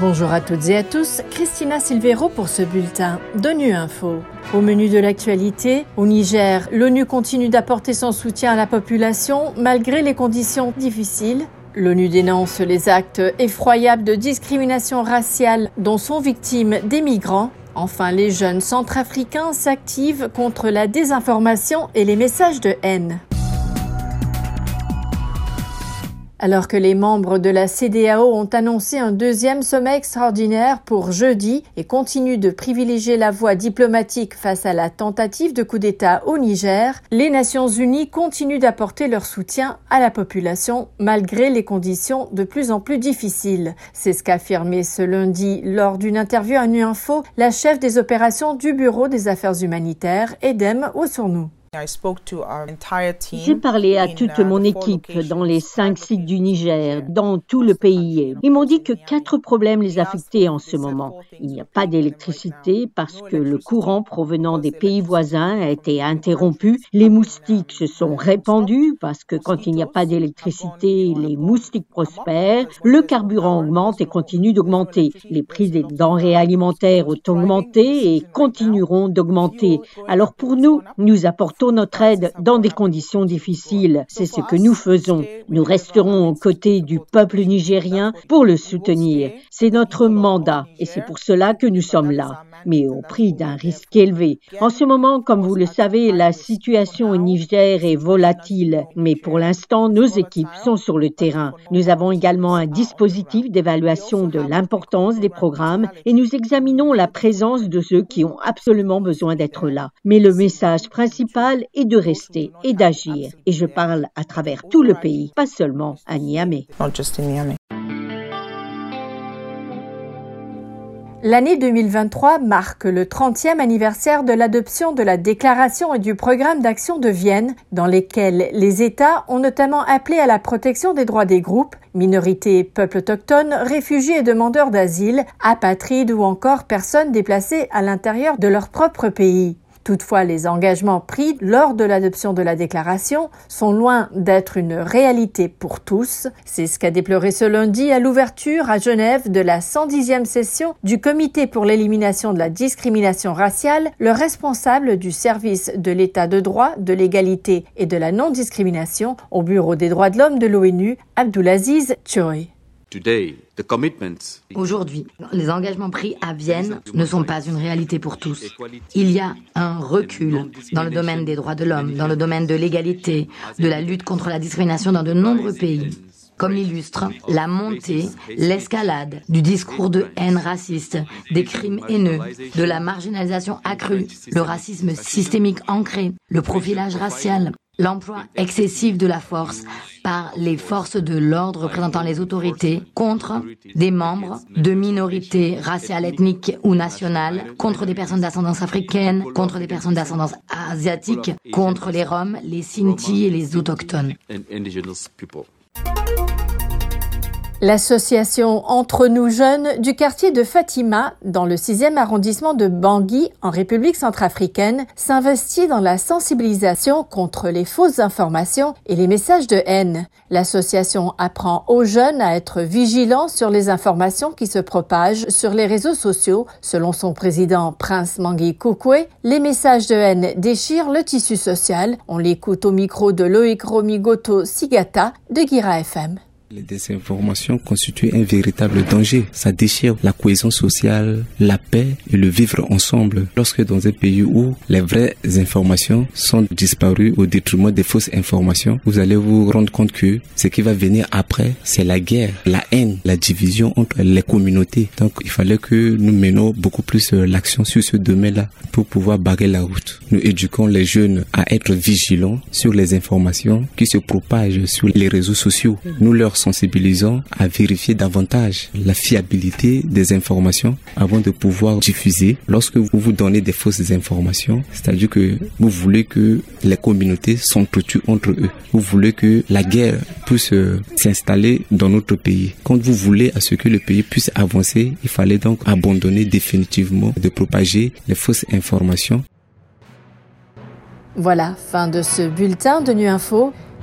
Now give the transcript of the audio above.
Bonjour à toutes et à tous, Christina Silvero pour ce bulletin d'ONU Info. Au menu de l'actualité, au Niger, l'ONU continue d'apporter son soutien à la population malgré les conditions difficiles. L'ONU dénonce les actes effroyables de discrimination raciale dont sont victimes des migrants. Enfin, les jeunes centrafricains s'activent contre la désinformation et les messages de haine. Alors que les membres de la CDAO ont annoncé un deuxième sommet extraordinaire pour jeudi et continuent de privilégier la voie diplomatique face à la tentative de coup d'État au Niger, les Nations Unies continuent d'apporter leur soutien à la population malgré les conditions de plus en plus difficiles. C'est ce qu'a affirmé ce lundi lors d'une interview à Nu Info la chef des opérations du Bureau des affaires humanitaires, Edem Osurnou. J'ai parlé à toute mon équipe dans les cinq sites du Niger, dans tout le pays. Ils m'ont dit que quatre problèmes les affectaient en ce moment. Il n'y a pas d'électricité parce que le courant provenant des pays voisins a été interrompu. Les moustiques se sont répandus parce que quand il n'y a pas d'électricité, les moustiques prospèrent. Le carburant augmente et continue d'augmenter. Les prix des denrées alimentaires ont augmenté et continueront d'augmenter. Alors pour nous, nous apportons notre aide dans des conditions difficiles. C'est ce que nous faisons. Nous resterons aux côtés du peuple nigérien pour le soutenir. C'est notre mandat et c'est pour cela que nous sommes là, mais au prix d'un risque élevé. En ce moment, comme vous le savez, la situation au Niger est volatile, mais pour l'instant, nos équipes sont sur le terrain. Nous avons également un dispositif d'évaluation de l'importance des programmes et nous examinons la présence de ceux qui ont absolument besoin d'être là. Mais le message principal et de rester et d'agir. Et je parle à travers tout le pays, pas seulement à Niamey. L'année 2023 marque le 30e anniversaire de l'adoption de la Déclaration et du Programme d'action de Vienne, dans lesquels les États ont notamment appelé à la protection des droits des groupes, minorités, peuples autochtones, réfugiés et demandeurs d'asile, apatrides ou encore personnes déplacées à l'intérieur de leur propre pays. Toutefois, les engagements pris lors de l'adoption de la déclaration sont loin d'être une réalité pour tous. C'est ce qu'a déploré ce lundi à l'ouverture à Genève de la 110e session du Comité pour l'élimination de la discrimination raciale, le responsable du service de l'état de droit, de l'égalité et de la non-discrimination au Bureau des droits de l'homme de l'ONU, Abdulaziz Choi. Aujourd'hui, les engagements pris à Vienne ne sont pas une réalité pour tous. Il y a un recul dans le domaine des droits de l'homme, dans le domaine de l'égalité, de la lutte contre la discrimination dans de nombreux pays. Comme l'illustre la montée, l'escalade du discours de haine raciste, des crimes haineux, de la marginalisation accrue, le racisme systémique ancré, le profilage racial, L'emploi excessif de la force par les forces de l'ordre représentant les autorités contre des membres de minorités raciales, ethniques ou nationales, contre des personnes d'ascendance africaine, contre des personnes d'ascendance asiatique, contre les Roms, les Sinti et les autochtones. L'association Entre nous jeunes du quartier de Fatima, dans le 6e arrondissement de Bangui, en République centrafricaine, s'investit dans la sensibilisation contre les fausses informations et les messages de haine. L'association apprend aux jeunes à être vigilants sur les informations qui se propagent sur les réseaux sociaux. Selon son président Prince Mangui Koukoué, les messages de haine déchirent le tissu social. On l'écoute au micro de Loïc Romigoto Sigata de Gira FM. Les désinformations constituent un véritable danger. Ça déchire la cohésion sociale, la paix et le vivre ensemble. Lorsque dans un pays où les vraies informations sont disparues au détriment des fausses informations, vous allez vous rendre compte que ce qui va venir après, c'est la guerre, la haine, la division entre les communautés. Donc il fallait que nous menions beaucoup plus euh, l'action sur ce domaine-là pour pouvoir barrer la route. Nous éduquons les jeunes à être vigilants sur les informations qui se propagent sur les réseaux sociaux. Nous leur sensibilisant à vérifier davantage la fiabilité des informations avant de pouvoir diffuser. Lorsque vous vous donnez des fausses informations, c'est-à-dire que vous voulez que les communautés s'entretuent entre eux. Vous voulez que la guerre puisse euh, s'installer dans notre pays. Quand vous voulez à ce que le pays puisse avancer, il fallait donc abandonner définitivement de propager les fausses informations. Voilà, fin de ce bulletin de Nu Info.